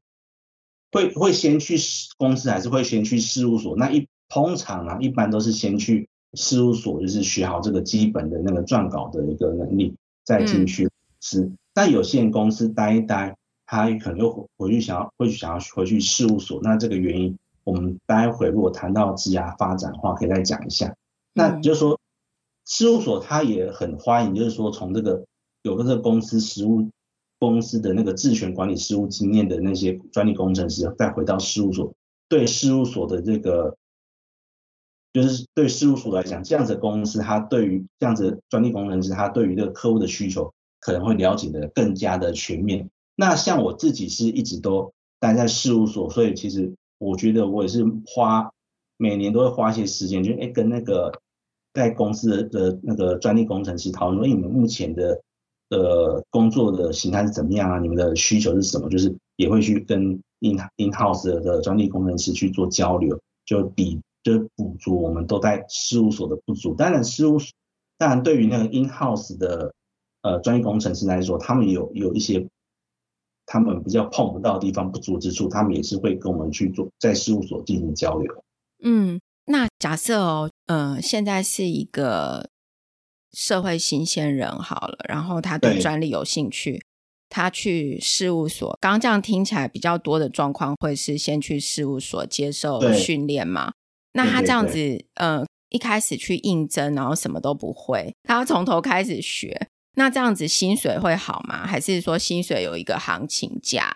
会会先去公司还是会先去事务所？那一通常啊，一般都是先去事务所，就是学好这个基本的那个撰稿的一个能力，再进去公司。嗯、但有些人公司待一待，他可能又回去想要会想要回去事务所。那这个原因，我们待会如果谈到职涯发展的话，可以再讲一下。那就是说，事务所他也很欢迎，就是说从这个有个这个公司实务。公司的那个质权管理事务经验的那些专利工程师，再回到事务所，对事务所的这个，就是对事务所来讲，这样子公司，他对于这样子专利工程师，他对于这个客户的需求可能会了解的更加的全面。那像我自己是一直都待在事务所，所以其实我觉得我也是花每年都会花一些时间，就哎跟那个在公司的那个专利工程师讨论因为，你们目前的呃工作的形态是怎么样啊？你们的需求是什么？就是也会去跟 in in house 的专利工程师去做交流，就比就补足我们都在事务所的不足。当然事务所，当然对于那个 in house 的呃专业工程师来说，他们有有一些。他们比较碰不到的地方不足之处，他们也是会跟我们去做在事务所进行交流。嗯，那假设哦，嗯、呃，现在是一个社会新鲜人好了，然后他对专利有兴趣，他去事务所。刚刚这样听起来比较多的状况会是先去事务所接受训练嘛？那他这样子，对对对呃，一开始去应征，然后什么都不会，他要从头开始学。那这样子薪水会好吗？还是说薪水有一个行情价？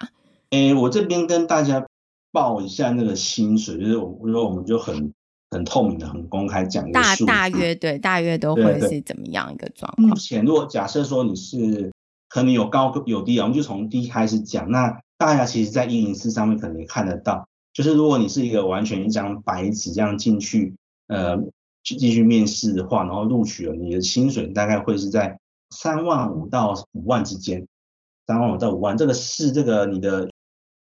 诶，我这边跟大家报一下那个薪水，就是我说我们就很很透明的、很公开讲一个数。大大约对，大约都会是怎么样一个状况？目前如果假设说你是可能有高有低啊，我们就从低开始讲。那大家其实，在一零四上面可能也看得到，就是如果你是一个完全一张白纸这样进去，呃，去继续面试的话，然后录取了，你的薪水大概会是在。三万五到五万之间，三万五到五万，这个是这个你的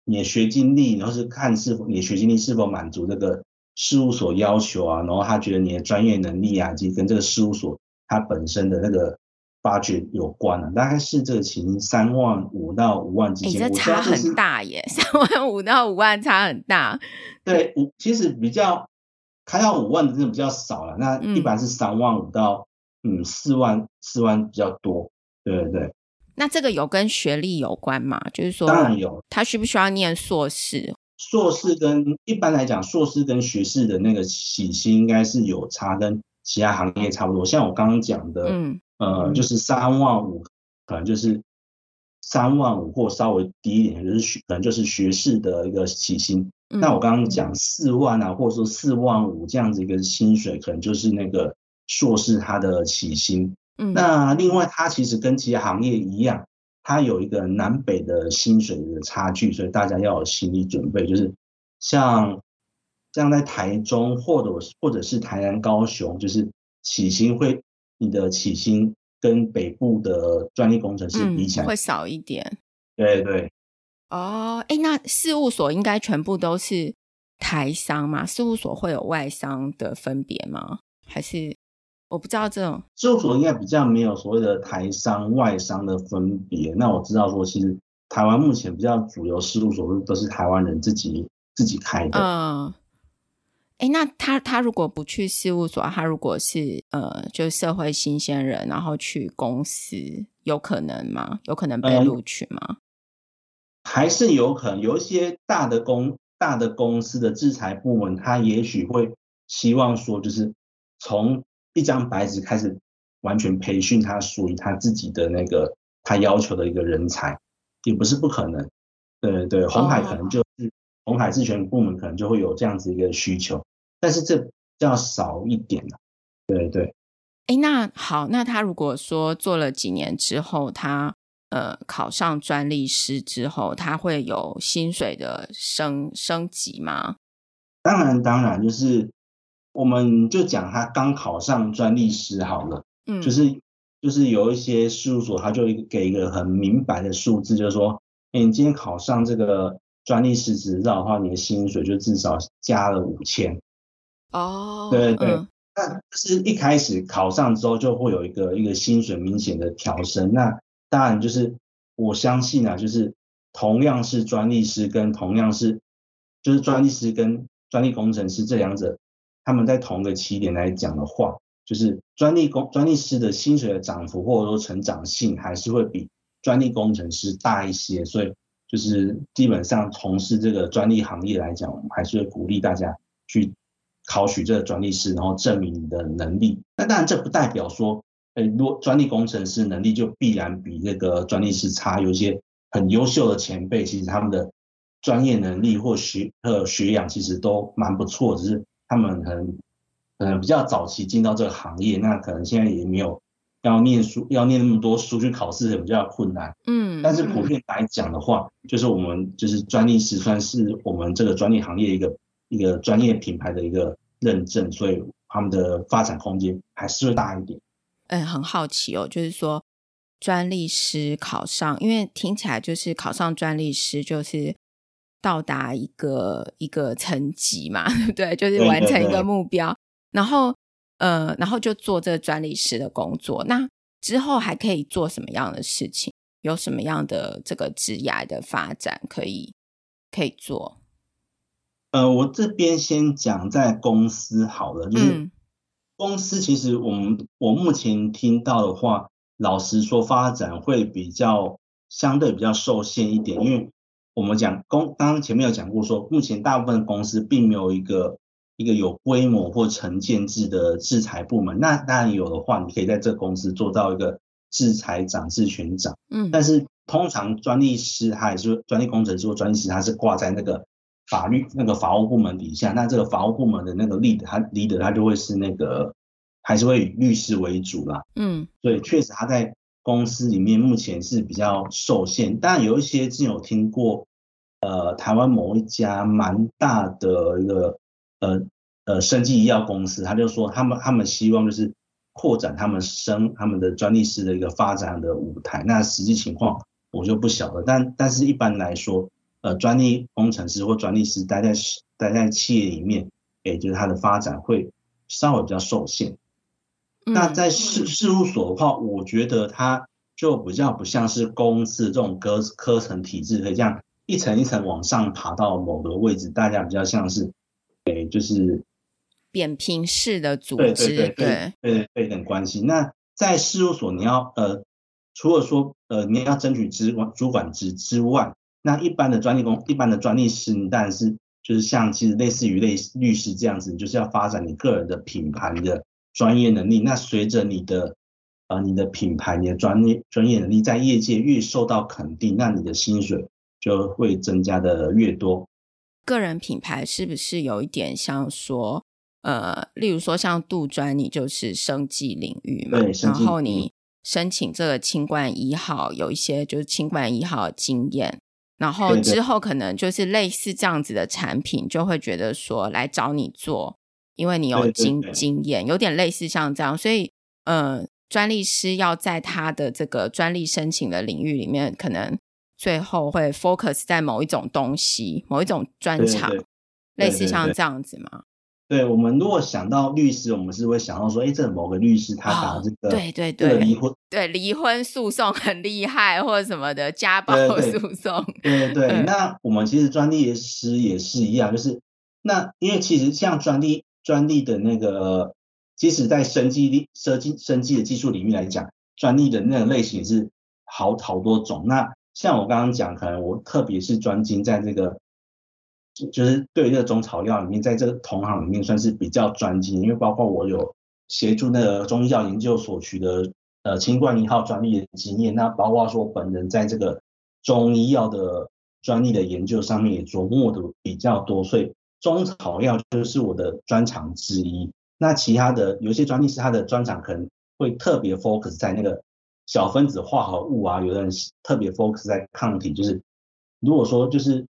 你的学经历，然后是看是否你的学经历是否满足这个事务所要求啊，然后他觉得你的专业能力啊，及跟这个事务所它本身的那个发掘有关啊，大概是这个情形，三万五到五万之间，欸，这差很大耶，三万五到五万差很大。对，五其实比较开到五万的真的比较少了，那一般是三万五到。嗯，四万四万比较多，对对对。那这个有跟学历有关吗？就是说，当然有。他需不需要念硕士？硕士跟一般来讲，硕士跟学士的那个起薪应该是有差，跟其他行业差不多。像我刚刚讲的，嗯，呃，就是三万五，可能就是三万五或稍微低一点，就是学可能就是学士的一个起薪。那、嗯、我刚刚讲四万啊，或者说四万五这样子一个薪水，可能就是那个。硕士他的起薪，嗯，那另外他其实跟其他行业一样，他有一个南北的薪水的差距，所以大家要有心理准备，就是像像在台中或者或者是台南、高雄，就是起薪会你的起薪跟北部的专利工程师比起来、嗯、会少一点。对对。哦，哎，那事务所应该全部都是台商吗？事务所会有外商的分别吗？还是？我不知道这种事务所应该比较没有所谓的台商外商的分别。那我知道说，其实台湾目前比较主流事务所都是台湾人自己自己开的。嗯，哎，那他他如果不去事务所，他如果是呃，就是社会新鲜人，然后去公司，有可能吗？有可能被录取吗？嗯，还是有可能，有一些大的公大的公司的制裁部门，他也许会希望说，就是从一张白纸开始完全培训他属于他自己的那个他要求的一个人才，也不是不可能。对对，红海可能就是红海智权部门可能就会有这样子一个需求，但是这比较少一点。对对。哎，那好，那他如果说做了几年之后，他呃考上专利师之后，他会有薪水的升升级吗？当然当然，就是。我们就讲他刚考上专利师好了，嗯，就是就是有一些事务所，他就给一个很明白的数字，就是说，欸，你今天考上这个专利师执照的话，你的薪水就至少加了五千。哦，对对对，嗯，那是一开始考上之后就会有一个一个薪水明显的调升。那当然就是我相信啊，就是同样是专利师跟同样是就是专利师跟专利工程师这两者。他们在同一个起点来讲的话，就是专利工专利师的薪水的涨幅或者说成长性还是会比专利工程师大一些，所以就是基本上从事这个专利行业来讲，我们还是会鼓励大家去考取这个专利师，然后证明你的能力。那当然这不代表说，哎，如果专利工程师能力就必然比这个专利师差。有一些很优秀的前辈，其实他们的专业能力或学呃学养其实都蛮不错，只是。他们可能可能比较早期进到这个行业，那可能现在也没有要念书，要念那么多书去考试，比较困难。嗯，但是普遍来讲的话，就是我们就是专利师算是我们这个专利行业一个一个专业品牌的一个认证，所以他们的发展空间还是会大一点。嗯，很好奇哦，就是说专利师考上，因为听起来就是考上专利师就是到达一个一个层级嘛，对 不对？就是完成一个目标，然后。呃，然后就做这个专利师的工作。那之后还可以做什么样的事情？有什么样的这个职业的发展可以可以做？呃，我这边先讲在公司好了，就是公司其实我们我目前听到的话，老实说发展会比较相对比较受限一点，因为我们讲公，刚刚前面有讲过说，目前大部分公司并没有一个。一个有规模或成建制的制裁部门，那当然有的话，你可以在这个公司做到一个制裁长、制权长。嗯，但是通常专利师他也是专利工程师或专利师，他是挂在那个法律那个法务部门底下。那这个法务部门的那个 lead，他 leader 他就会是那个还是会以律师为主啦。嗯，所以确实他在公司里面目前是比较受限。但有一些之前有听过，呃，台湾某一家蛮大的一个。呃呃，生技医药公司，他就说他们他们希望就是扩展他们生他们的专利师的一个发展的舞台。那实际情况我就不晓得，但但是一般来说，呃，专利工程师或专利师待在待在企业里面，也就是他的发展会稍微比较受限。嗯、那在事事务所的话，我觉得它就比较不像是公司这种科科层体制，可以这样一层一层往上爬到某个位置，大家比较像是。诶，就是扁平式的组织，对对对对对对对等关系。那在事务所，你要呃，除了说呃，你要争取主管主管职之外，那一般的专利工，一般的专利师，你当然是就是像其实类似于类似律师这样子，你就是要发展你个人的品牌的专业能力。那随着你的呃你的品牌、你的专业专业能力在业界越受到肯定，那你的薪水就会增加的越多。个人品牌是不是有一点像说，呃，例如说像杜专，你就是生技领域嘛，然后你申请这个清冠一号，有一些就是清冠一号的经验，然后之后可能就是类似这样子的产品，就会觉得说来找你做，因为你有经经验，有点类似像这样，所以呃，专利师要在他的这个专利申请的领域里面，可能。最后会 focus 在某一种东西、某一种专长，类似像这样子吗？对，我们如果想到律师，我们是会想到说，哎，这某个律师他打这个，对对对，离婚，对离婚诉讼很厉害，或者什么的家暴诉讼，对对对。那我们其实专利师也是一样，就是那因为其实像专利专利的那个，即使在生技力设计生技的技术领域来讲，专利的那个类型是好好多种。那像我刚刚讲，可能我特别是专精在这个，就是对这个中草药里面，在这个同行里面算是比较专精，因为包括我有协助那个中医药研究所取得呃清冠一号专利的经验，那包括说本人在这个中医药的专利的研究上面也琢磨的比较多，所以中草药就是我的专长之一。那其他的有些专利是他的专长，可能会特别 focus 在那个。小分子化合物啊，有的人特别 focus 在抗体，就是如果说就是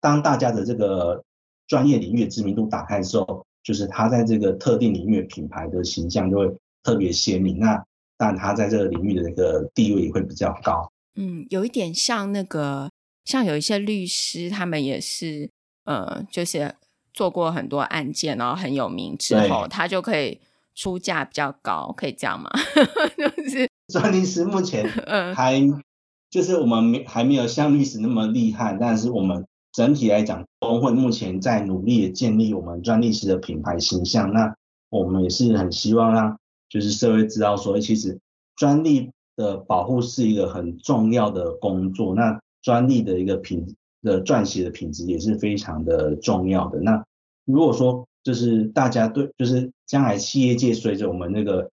当大家的这个专业领域的知名度打开的时候，就是他在这个特定领域的品牌的形象就会特别鲜明。那但他在这个领域的那个地位也会比较高。嗯，有一点像那个，像有一些律师，他们也是呃，就是做过很多案件，然后很有名之后，他就可以出价比较高，可以这样吗？就是。专利师目前 还就是我们没还没有像律师那么厉害，但是我们整体来讲，工会目前在努力的建立我们专利师的品牌形象。那我们也是很希望让就是社会知道说，其实专利的保护是一个很重要的工作。那专利的一个品的撰写的品质也是非常的重要的。那如果说就是大家对就是将来企业界随着我们那个。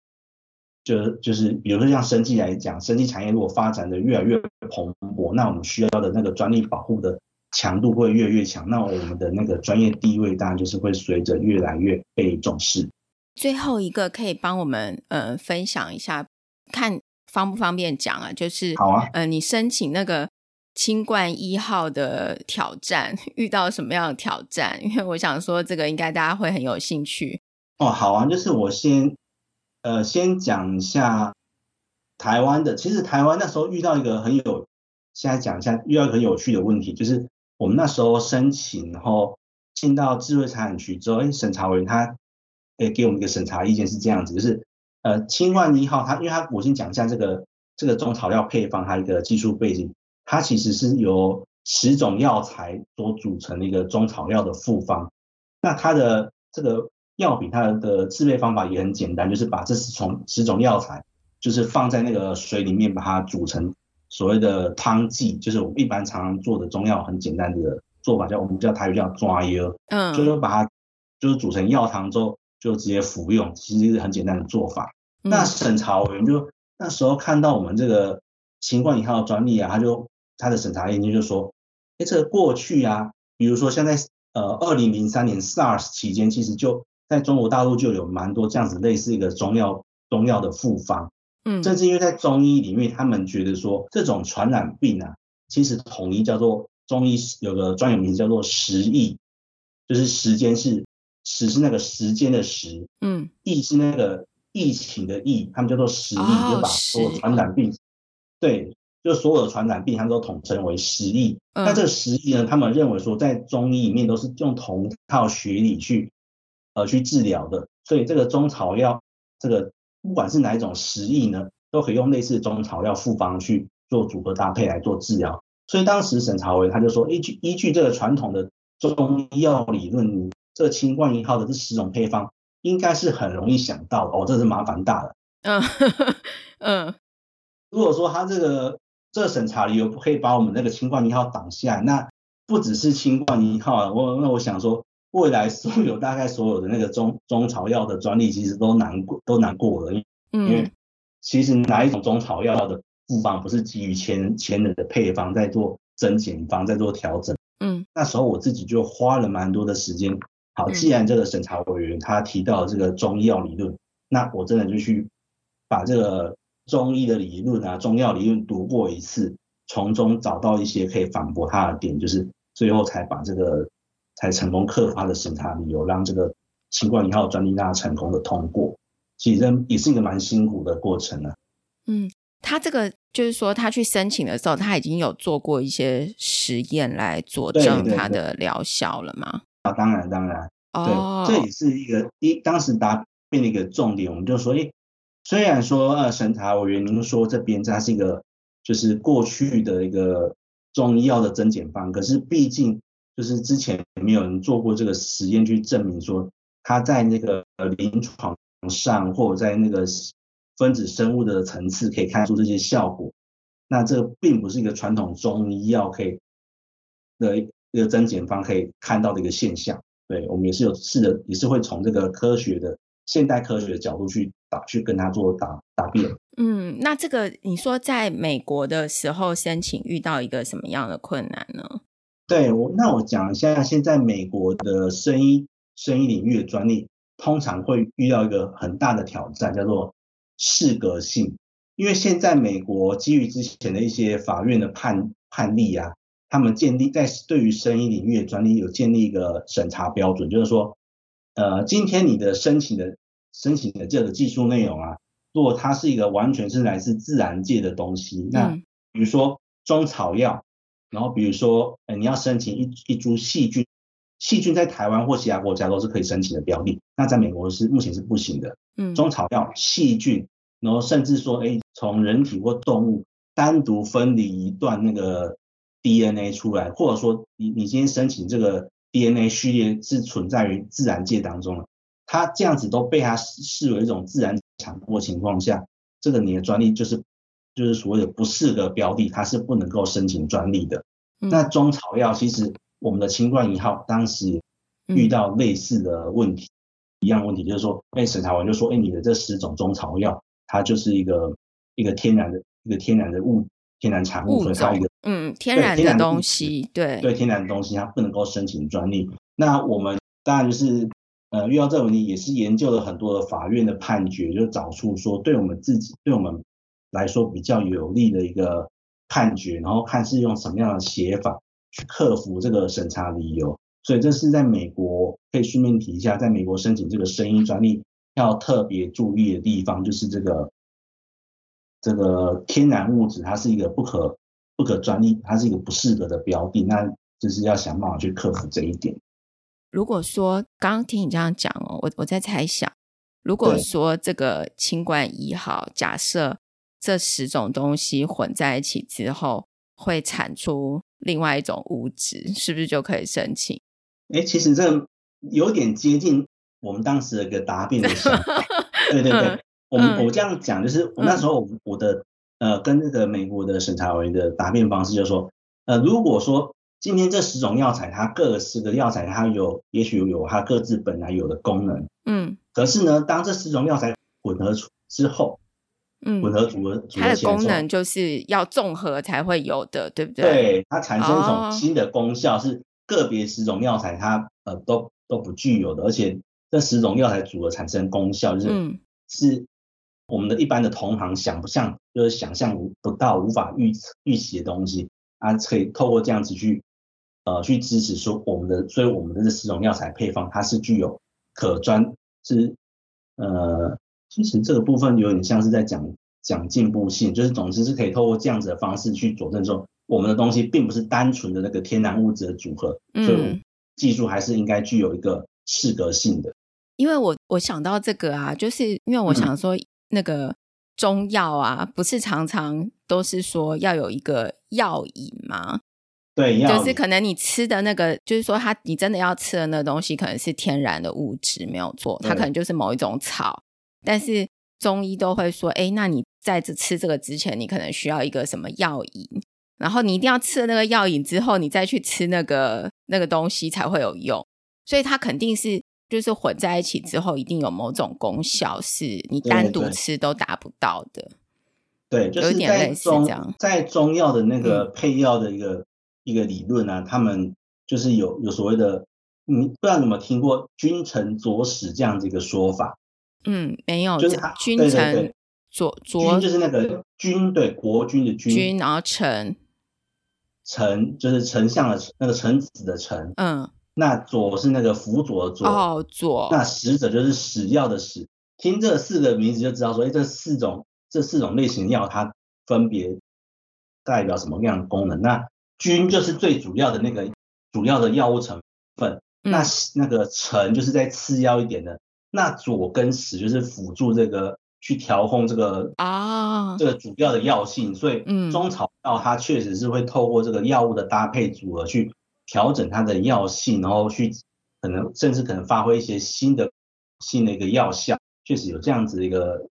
就就是，比如说像生技来讲，生技产业如果发展的越来越蓬勃，那我们需要的那个专利保护的强度会越来越强，那我们的那个专业地位当然就是会随着越来越被重视。最后一个可以帮我们呃分享一下，看方不方便讲啊？就是好啊，呃，你申请那个清冠一号的挑战 遇到什么样的挑战？因为我想说，这个应该大家会很有兴趣。哦，好啊，就是我先呃先讲一下台湾的。其实台湾那时候遇到一个很有，现在讲一下遇到一个很有趣的问题，就是我们那时候申请，然后进到智慧财产局之后，哎，审查委员他诶给我们一个审查意见是这样子，就是呃清冠一号它，因为它我先讲一下这个这个中草药配方它一个技术背景，它其实是由十种药材所组成的一个中草药的复方，那它的这个。药品它的制备方法也很简单，就是把这十种十种药材，就是放在那个水里面，把它煮成所谓的汤剂，就是我们一般常常做的中药很简单的做法，叫我们叫台语叫抓药，嗯，就是说把它就是煮成药汤之后就直接服用，其实是很简单的做法。嗯、那审查委员就那时候看到我们这个新冠一号的专利啊，他就他的审查研究就说，哎，这个过去啊，比如说现在呃二零零三年 SARS 期间，其实就在中国大陆就有蛮多这样子类似一个中药中药的复方，嗯，正是因为在中医里面，他们觉得说这种传染病啊，其实统一叫做中医有个专有名词叫做时疫，就是时间是时是那个时间的时，嗯，疫是那个疫情的疫，他们叫做时疫，哦、就把所有传染病，对，就所有的传染病，他们都统称为时疫。嗯、那这个时疫呢，他们认为说在中医里面都是用同一套学理去。呃，去治疗的，所以这个中草药，这个不管是哪一种食疫呢，都可以用类似中草药复方去做组合搭配来做治疗。所以当时审查委他就说，依据依据这个传统的中医药理论，这个清冠一号的这十种配方，应该是很容易想到的哦，这是麻烦大了。嗯嗯，如果说他这个这个审查理由不可以把我们那个清冠一号挡下来，那不只是清冠一号，我那我想说。未来所有大概所有的那个中中草药的专利，其实都难过都难过了，因为其实哪一种中草药的复方不是基于前前人的配方在做增减方在做调整？嗯，那时候我自己就花了蛮多的时间。好，既然这个审查委员他提到这个中医药理论，那我真的就去把这个中医的理论啊，中药理论读过一次，从中找到一些可以反驳他的点，就是最后才把这个。才成功克服他的审查理由，让这个新冠一号专利那成功的通过。其实也是一个蛮辛苦的过程呢、啊。嗯，他这个就是说，他去申请的时候，他已经有做过一些实验来佐证他的疗效了吗？啊，当然当然。哦，对，这也是一个一当时答辩的一个重点。我们就说，诶，虽然说呃，审查委员您说这边它是一个就是过去的一个中医药的增减方，可是毕竟。就是之前没有人做过这个实验去证明说，它在那个临床上或者在那个分子生物的层次可以看出这些效果。那这并不是一个传统中医药可以的一个增减方可以看到的一个现象。对，我们也是有试着，也是会从这个科学的现代科学的角度去打，去跟他做答答辩。嗯，那这个你说在美国的时候申请遇到一个什么样的困难呢？对，我那我讲一下，现在美国的生医生医领域的专利，通常会遇到一个很大的挑战，叫做适格性。因为现在美国基于之前的一些法院的判判例啊，他们建立在对于生医领域的专利有建立一个审查标准，就是说，呃，今天你的申请的申请的这个技术内容啊，如果它是一个完全是来自自然界的东西，那比如说中草药。然后比如说，呃，你要申请一一株细菌，细菌在台湾或其他国家都是可以申请的标的，那在美国是目前是不行的。嗯，中草药、细菌，然后甚至说，哎，从人体或动物单独分离一段那个 DNA 出来，或者说你你今天申请这个 DNA 序列是存在于自然界当中了，它这样子都被它视为一种自然产物情况下，这个你的专利就是。就是所谓的不适的标的，它是不能够申请专利的。嗯、那中草药其实我们的清冠一号当时遇到类似的问题，嗯、一样问题就是说，被审查完就说，哎，你的这十种中草药，它就是一个一个天然的一个天然的物天然产物，所以一个嗯天然的东西，对对天然的东西，它不能够申请专利。那我们当然就是呃遇到这个问题，也是研究了很多的法院的判决，就找出说，对我们自己对我们。来说比较有利的一个判决，然后看是用什么样的写法去克服这个审查理由。所以这是在美国可以顺便提一下，在美国申请这个声音专利要特别注意的地方，就是这个这个天然物质它是一个不可不可专利，它是一个不适合的标的，那就是要想办法去克服这一点。如果说刚刚听你这样讲哦，我我在猜想，如果说这个清冠一号，假设这十种东西混在一起之后，会产出另外一种物质，是不是就可以申请？哎，其实这有点接近我们当时的一个答辩的想法。对对对，嗯、我们我这样讲，就是我那时候我的、嗯、呃跟那个美国的审查委员的答辩方式就是说，呃，如果说今天这十种药材，它各十个药材它有，也许有它各自本来有的功能，嗯，可是呢，当这十种药材混合出之后，嗯，混合组合组合它的功能就是要综合才会有的，对不对？对，它产生一种新的功效是。个别十种药材它呃都都不具有的，而且这十种药材组合产生功效，就是、嗯、是我们的一般的同行想不像，就是想象不到、无法预预期的东西，啊，可以透过这样子去呃去支持说我们的，所以我们的这十种药材配方它是具有可专是呃，其实这个部分有点像是在讲讲进步性，就是总之是可以透过这样子的方式去佐证说。我们的东西并不是单纯的那个天然物质的组合，嗯、所以技术还是应该具有一个适格性的。因为我我想到这个啊，就是因为我想说，那个中药啊，不是常常都是说要有一个药引吗？对，就是可能你吃的那个，就是说它你真的要吃的那个东西，可能是天然的物质没有错，它可能就是某一种草，但是中医都会说，哎，那你在这吃这个之前，你可能需要一个什么药引。然后你一定要吃了那个药引之后，你再去吃那个那个东西才会有用，所以它肯定是就是混在一起之后，一定有某种功效是你单独吃都达不到的。对，对，对，就是在中在中药的那个配药的一个、嗯、一个理论啊，他们就是有有所谓的，你不知道你有没有听过“君臣佐使”这样子一个说法？嗯，没有，就是君臣左左就是那个君，对，国君的君，君然后臣。丞就是丞相的那个臣子的臣，嗯，那左是那个辅佐的左，哦左，那使者就是使药的使，听这四个名字就知道说，哎，这四种这四种类型药它分别代表什么样的功能？那君就是最主要的那个主要的药物成分，嗯、那那个臣就是在次要一点的，那左跟食就是辅助这个。去调控这个啊，这个主要的药性，所以中草药它确实是会透过这个药物的搭配组合去调整它的药性，然后去可能甚至可能发挥一些新的新的一个药效，确实有这样子的一个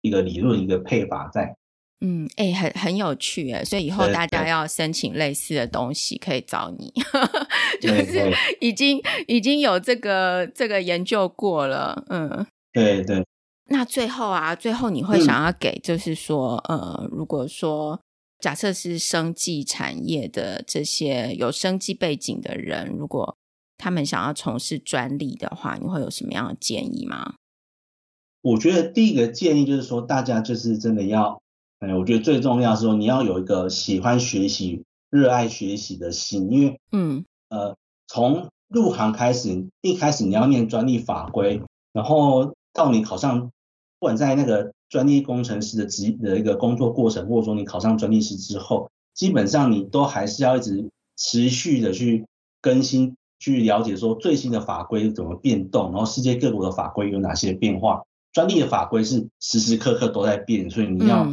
一个理论一个配法在。嗯，哎、欸，很很有趣哎，所以以后大家要申请类似的东西可以找你，就是 已经已经有这个这个研究过了，嗯，对对。那最后啊，最后你会想要给，就是说，嗯、呃，如果说假设是生技产业的这些有生技背景的人，如果他们想要从事专利的话，你会有什么样的建议吗？我觉得第一个建议就是说，大家就是真的要，哎，我觉得最重要是说，你要有一个喜欢学习、热爱学习的心，因为，嗯，呃，从入行开始，一开始你要念专利法规，然后到你考上。不管在那个专利工程师的职的一个工作过程，或者说你考上专利师之后，基本上你都还是要一直持续的去更新、去了解说最新的法规怎么变动，然后世界各国的法规有哪些变化。专利的法规是时时刻刻都在变，所以你要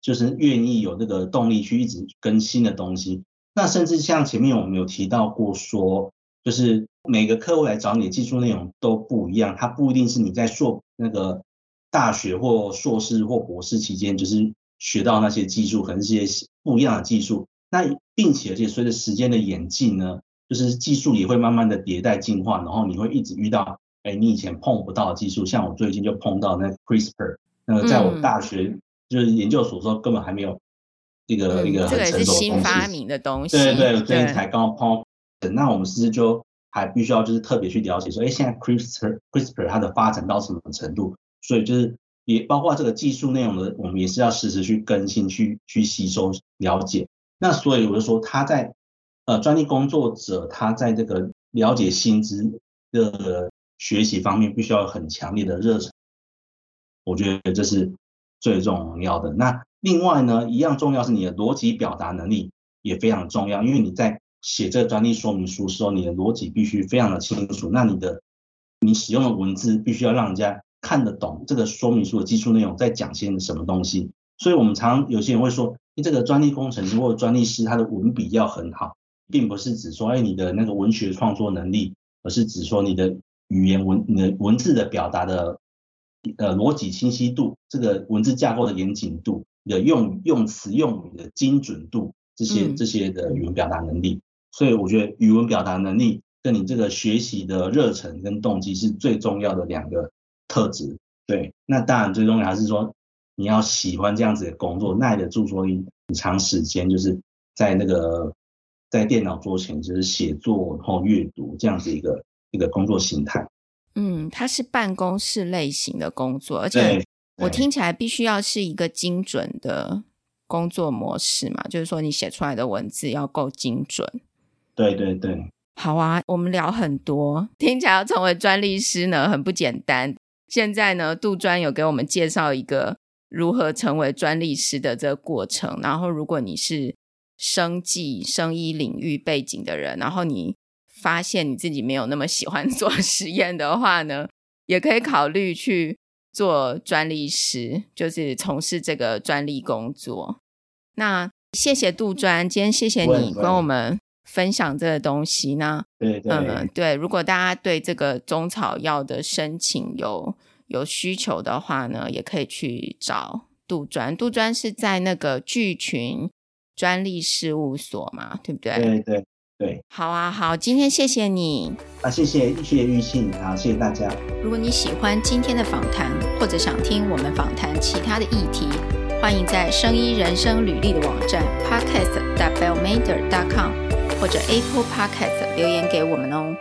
就是愿意有这个动力去一直更新的东西。那甚至像前面我们有提到过说，就是每个客户来找你的技术内容都不一样，它不一定是你在硕那个。大学或硕士或博士期间，就是学到那些技术，可能是一些不一样的技术。那并且，而且随着时间的演进呢，就是技术也会慢慢的迭代进化，然后你会一直遇到，哎，你以前碰不到的技术。像我最近就碰到那个 CRISPR，那个在我大学就是研究所说根本还没有一个、嗯、一个很成熟的东西。这个是新发明的东西。对对，对最近才刚抛。等那我们是不是就还必须要就是特别去了解说，哎，现在 CRISPR CRISPR 它的发展到什么程度？所以就是也包括这个技术内容的，我们也是要实时去更新、去去吸收、了解。那所以我就说，他在呃专利工作者，他在这个了解薪资的学习方面，必须要有很强烈的热忱。我觉得这是最重要的。那另外呢，一样重要是你的逻辑表达能力也非常重要，因为你在写这个专利说明书时候，你的逻辑必须非常的清楚。那你的你使用的文字必须要让人家看得懂这个说明书的技术内容在讲些什么东西。所以我们常常有些人会说，这个专利工程师或者专利师他的文笔要很好，并不是指说哎你的那个文学创作能力，而是指说你的语言文你的文字的表达的呃逻辑清晰度，这个文字架构的严谨度，你的用用词用语的精准度，这些这些的语文表达能力。嗯。所以我觉得语文表达能力跟你这个学习的热忱跟动机是最重要的两个特质。对，那当然最重要还是说。你要喜欢这样子的工作，耐得住说你长时间就是在那个在电脑桌前就是写作然后阅读这样子一个一个工作形态。嗯，它是办公室类型的工作，而且我听起来必须要是一个精准的工作模式嘛，就是说你写出来的文字要够精准。对对对。好啊，我们聊很多，听起来要成为专利师呢很不简单。现在呢，杜专有给我们介绍一个。如何成为专利师的这个过程？然后，如果你是生技、生医领域背景的人，然后你发现你自己没有那么喜欢 做实验的话呢，也可以考虑去做专利师，就是从事这个专利工作。那谢谢杜专，今天谢谢你跟我们分享这个东西呢。对对嗯对，如果大家对这个中草药的申请有有需求的话呢，也可以去找杜专。杜专是在那个聚群专利事务所嘛，对不对？对对对。好啊，好，今天谢谢你。啊，谢谢谢谢玉信，好，谢谢大家。如果你喜欢今天的访谈，或者想听我们访谈其他的议题，欢迎在生医人生履历的网站 podcast bellmader com 或者 Apple Podcast 留言给我们哦。